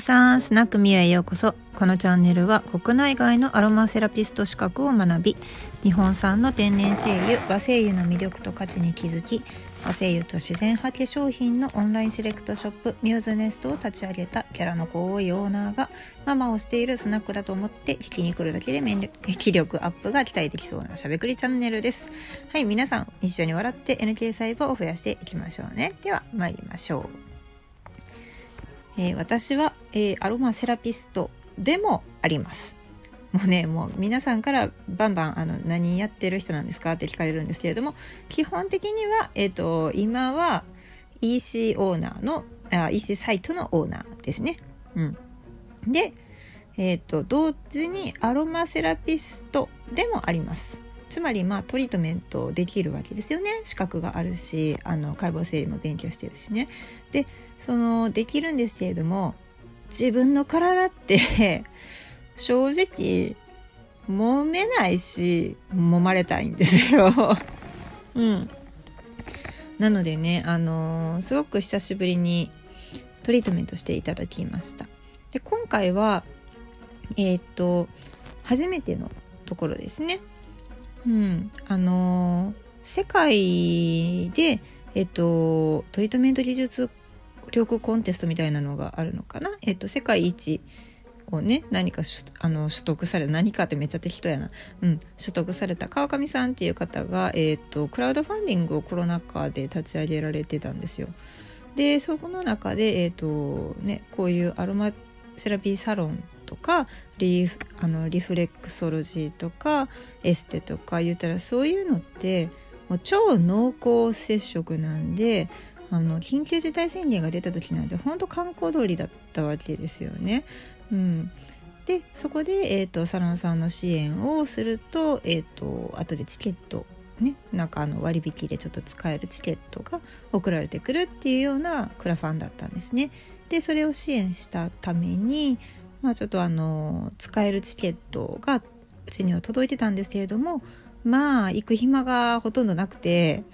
さんスナックミアへようこそ。このチャンネルは国内外のアロマセラピスト資格を学び日本産の天然精油和精油の魅力と価値に気づき和精油と自然派化粧品のオンラインセレクトショップミューズネストを立ち上げたキャラの子多いオーナーがママをしているスナックだと思って聞きに来るだけで気力アップが期待できそうなしゃべくりチャンネルです。はい皆さん一緒に笑って NK 細胞を増やしていきましょうね。では参りましょう。えー、私は、えー、アロマセラピストでもあります。もうね、もう皆さんからバンバンあの何やってる人なんですかって聞かれるんですけれども、基本的には、えっ、ー、と、今は EC オーナーの、あ EC サイトのオーナーですね。うん。で、えっ、ー、と、同時にアロマセラピストでもあります。つまりまあトリートメントできるわけですよね。資格があるしあの解剖生理も勉強してるしね。でそのできるんですけれども自分の体って 正直揉めないし揉まれたいんですよ。うん。なのでねあのー、すごく久しぶりにトリートメントしていただきました。で今回はえっ、と初めてのところですね。うん、あの、世界で、えっと、トリートメント技術力コンテストみたいなのがあるのかな、えっと、世界一をね何かあの取得された何かってめっちゃ適当やな、うん、取得された川上さんっていう方が、えっと、クラウドファンディングをコロナ禍で立ち上げられてたんですよ。でそこの中で、えっとね、こういうアロマセラピーサロンとかリあのリフレクソロジーとかエステとか言ったらそういうのってもう超濃厚接触なんであの緊急事態宣言が出た時なんて本当観光通りだったわけですよね。うん、でそこで、えーと、サロンさんの支援をすると,、えーと、後でチケットね、なんかあの割引でちょっと使えるチケットが送られてくるっていうようなクラファンだったんですね。でそれを支援したためにまあちょっとあの使えるチケットがうちには届いてたんですけれどもまあ行く暇がほとんどなくて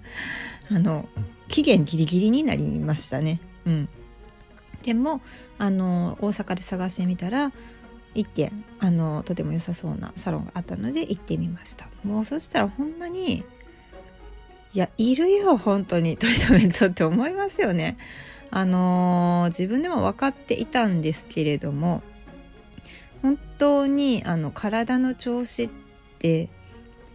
あの期限ギリギリになりましたね。うん、でもあの大阪で探してみたら1軒あのとても良さそうなサロンがあったので行ってみました。もうそしたらほんまにいやいるよ本当に。トリートメントって思いますよね。あのー、自分でも分かっていたんですけれども本当にあの体の調子って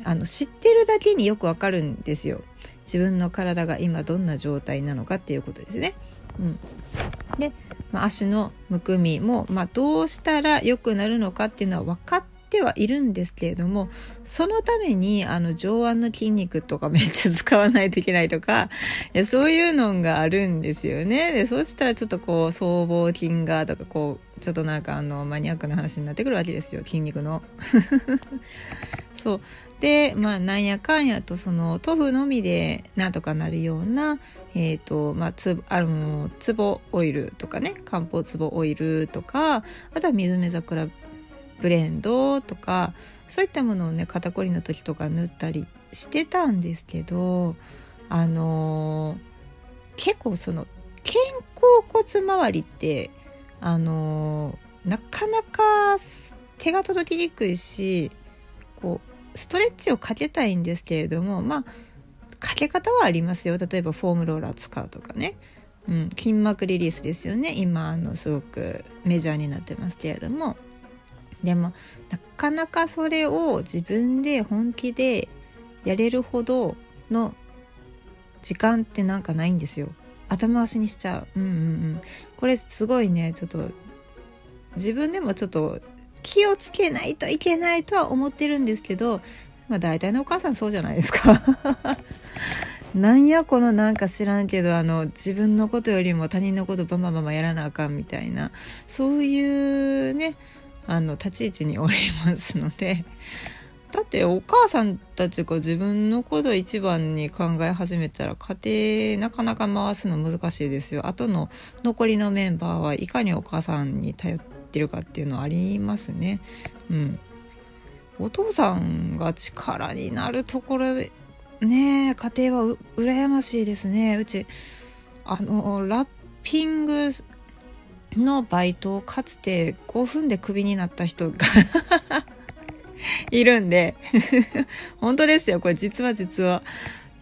あの知ってるだけによくわかるんですよ自分の体が今どんな状態なのかっていうことですね。うん、で、まあ、足のむくみも、まあ、どうしたら良くなるのかっていうのは分かってはいるんですけれどもそのためにあの上腕の筋肉とかめっちゃ使わないといけないとかいやそういうのがあるんですよね。でそうしたらちょっとこう僧帽筋がとかこうちょっとなんかあのマニアックな話になってくるわけですよ筋肉の。そうでまあなんやかんやとその塗布のみでなんとかなるようなえっ、ー、とまあつあのつぼオイルとかね漢方つぼオイルとかあとは水目桜ブレンドとかそういったものをね肩こりの時とか塗ったりしてたんですけどあのー、結構その肩甲骨周りってあのー、なかなか手が届きにくいしこうストレッチをかけたいんですけれどもまあかけ方はありますよ。例えばフォームローラー使うとかね、うん、筋膜リリースですよね。今あのすごくメジャーになってますけれども。でもなかなかそれを自分で本気でやれるほどの時間ってなんかないんですよ。頭回しにしちゃう。うんうんうん。これすごいねちょっと自分でもちょっと気をつけないといけないとは思ってるんですけどまあ大体のお母さんそうじゃないですか。なんやこのなんか知らんけどあの自分のことよりも他人のことバンバンバンバンやらなあかんみたいな。そういうねあの立ち位置におりますので だってお母さんたちが自分のこと一番に考え始めたら家庭なかなか回すの難しいですよ。あとの残りのメンバーはいかにお母さんに頼ってるかっていうのはありますね。うん。お父さんが力になるところでね家庭は羨ましいですね。うちあのラッピングのバイトをかつて5分でクビになった人が いるんで 本当ですよ。これ実は実は。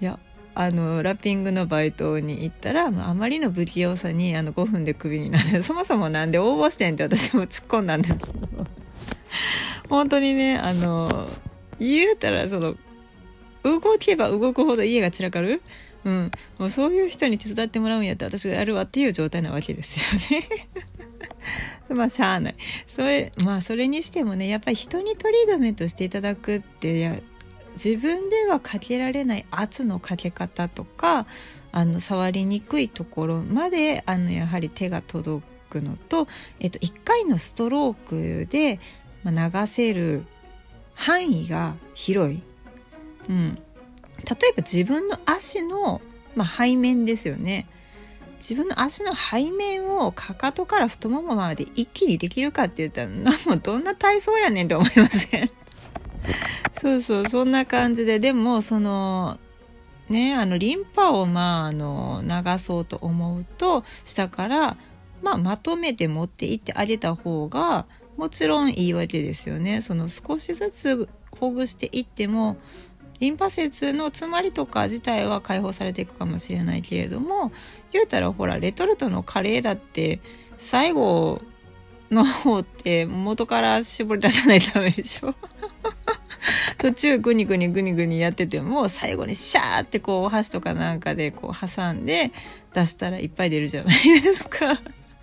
いやあのラッピングのバイトに行ったら、まあ、あまりの不器用さにあの5分でクビになってそもそもなんで応募してんって私も突っ込んだんですけど。本当にねあの言うたらその動けば動くほど家が散らかるうん、もうそういう人に手伝ってもらうんやったら私がやるわっていう状態なわけですよね。まあしゃあない。それまあそれにしてもねやっぱり人に取り留めとしていただくってや自分ではかけられない圧のかけ方とかあの触りにくいところまであのやはり手が届くのと、えっと、1回のストロークで、流せる範囲が広い、うん、例えば自分の足の、まあ、背面ですよね。自分の足の背面をかかとから太ももまで一気にできるかって言ったらもうどんな体操やねんって思いません？そうそうそんな感じで。でもそのねあのリンパをまああの流そうと思うと下から、まあ、まとめて持っていってあげた方がもちろんいいわけですよね。その少しずつほぐしていってもリンパ節の詰まりとか自体は解放されていくかもしれないけれども言うたらほらレトルトのカレーだって最後の方って元から絞り出さないとダメでしょ。途中グニグニグニグニやってても最後にシャーってこうお箸とかなんかでこう挟んで出したらいっぱい出るじゃないですか。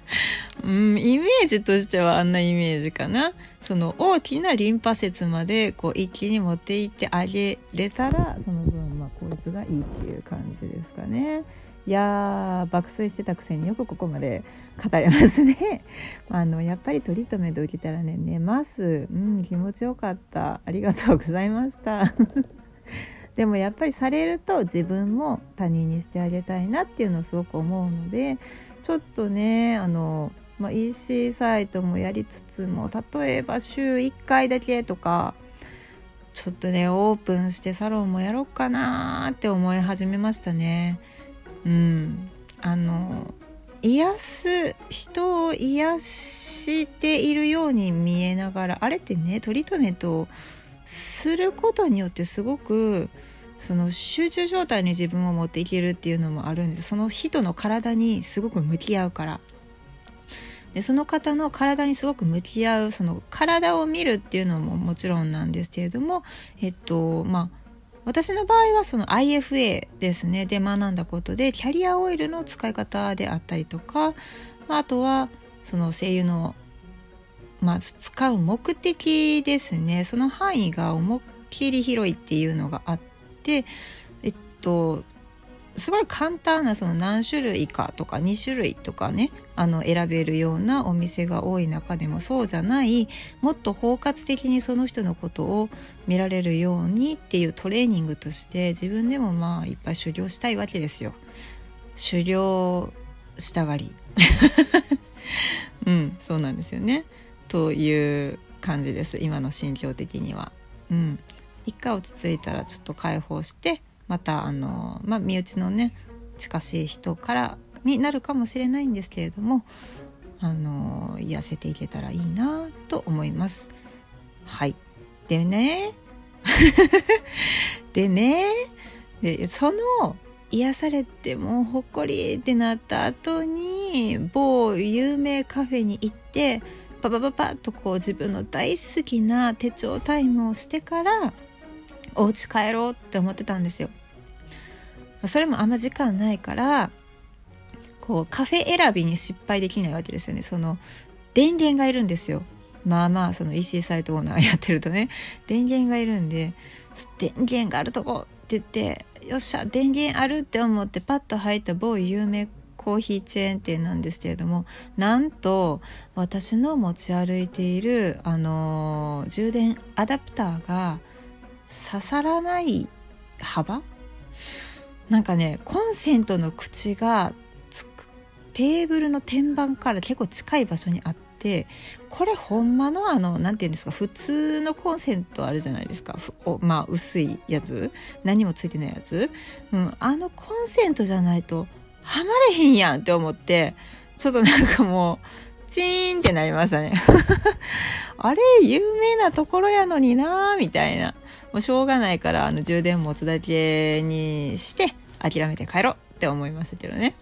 うん、イメージとしてはあんなイメージかな。その大きなリンパ節までこう一気に持っていってあげれたら、その分、まあ、効率がいいっていう感じですかね。いやー、爆睡してたくせによくここまで語れますね。あの、やっぱりトリートメント受けたらね、寝ます。うん、気持ちよかった。ありがとうございました。でもやっぱりされると自分も他人にしてあげたいなっていうのをすごく思うのでちょっとねあの、まあ、EC サイトもやりつつも例えば週1回だけとかちょっとねオープンしてサロンもやろうかなって思い始めましたね。うん。あの癒す人を癒しているように見えながらあれってねトリートメントをすることによってすごくその集中状態に自分を持っていけるっていうのもあるんですその人の体にすごく向き合うから。でその方の体にすごく向き合うその体を見るっていうのももちろんなんですけれどもえっとまあ私の場合はその IFA ですね。で学んだことでキャリアオイルの使い方であったりとか、まあ、あとはその声優の、まあ、使う目的ですね。その範囲が思いっきり広いっていうのがあってでえっとすごい簡単なその何種類かとか2種類とかねあの選べるようなお店が多い中でもそうじゃないもっと包括的にその人のことを見られるようにっていうトレーニングとして自分でもまあいっぱい修行したいわけですよ。修行したがり。うんそうなんですよね。という感じです今の心境的には。うん、一回落ち着いたらちょっと解放してまたあの、まあ、身内のね近しい人からになるかもしれないんですけれどもあの癒せていけたらいいなと思います。はい。でね。でね。でその癒されてもうほっこりってなった後に某有名カフェに行ってパパパパッとこう自分の大好きな手帳タイムをしてからお家帰ろうって思ってたんですよ。それもあんま時間ないからこうカフェ選びに失敗できないわけですよね。その電源がいるんですよ。まあまあその EC サイトオーナーやってるとね電源がいるんで電源があるとこって言ってよっしゃ電源あるって思ってパッと入った某有名コーヒーチェーン店なんですけれどもなんと私の持ち歩いているあのー、充電アダプターが刺さらない幅？なんかねコンセントの口がつくテーブルの天板から結構近い場所にあってこれほんまのあの何て言うんですか普通のコンセントあるじゃないですか。まあ薄いやつ。何もついてないやつ、うん、あのコンセントじゃないとはまれへんやんって思ってちょっとなんかもうチーンってなりましたね。あれ、有名なところやのになみたいな。もうしょうがないから、あの、充電持つだけにして、諦めて帰ろうって思いましたけどね。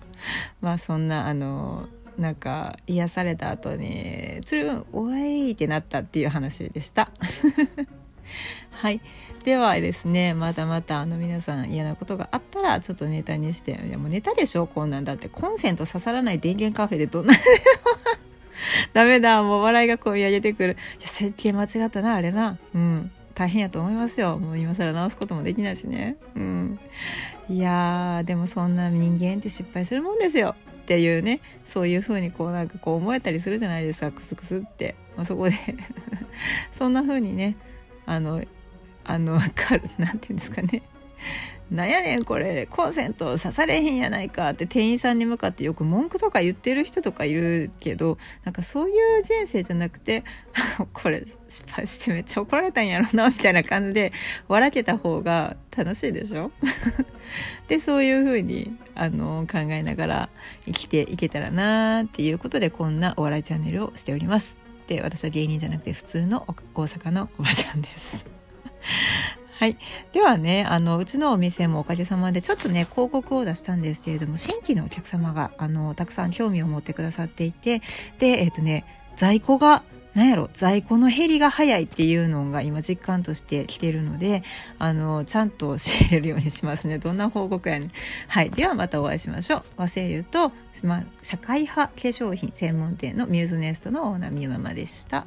まあ、そんな、あの、なんか、癒された後に、つるん、おいってなったっていう話でした。はい。ではですね、またまたあの皆さん嫌なことがあったらちょっとネタにして、いやもうネタでしょこんなんだってコンセント刺さらない電源カフェでどんな ダメだ、もう笑いがこみ上げてくる。いや、設計間違ったな、あれな。うん。大変やと思いますよ。もう今更直すこともできないしね。うん。いやー、でもそんな人間って失敗するもんですよ。っていうね、そういう風にこうなんかこう思えたりするじゃないですか、クスクスって。まあ、そこで そんな風にね、あの、あの、かる、なんて言うんですかね。なんやねんこれコンセント刺されへんやないかって店員さんに向かってよく文句とか言ってる人とかいるけどなんかそういう人生じゃなくて これ失敗してめっちゃ怒られたんやろなみたいな感じで笑けた方が楽しいでしょ？でそういう風にあの考えながら生きていけたらなーっていうことでこんなお笑いチャンネルをしております。で私は芸人じゃなくて普通の大阪のおばちゃんです。はい。ではね、あの、うちのお店もおかげさまで、ちょっとね、広告を出したんですけれども、新規のお客様が、あの、たくさん興味を持ってくださっていて、で、えっ、ー、とね、在庫が、なんやろ、在庫の減りが早いっていうのが今実感としてきてるので、あの、ちゃんと仕入れるようにしますね。どんな報告やねん。はい。ではまたお会いしましょう。和製油と、社会派化粧品専門店のミューズネストのオーナー、みゆママでした。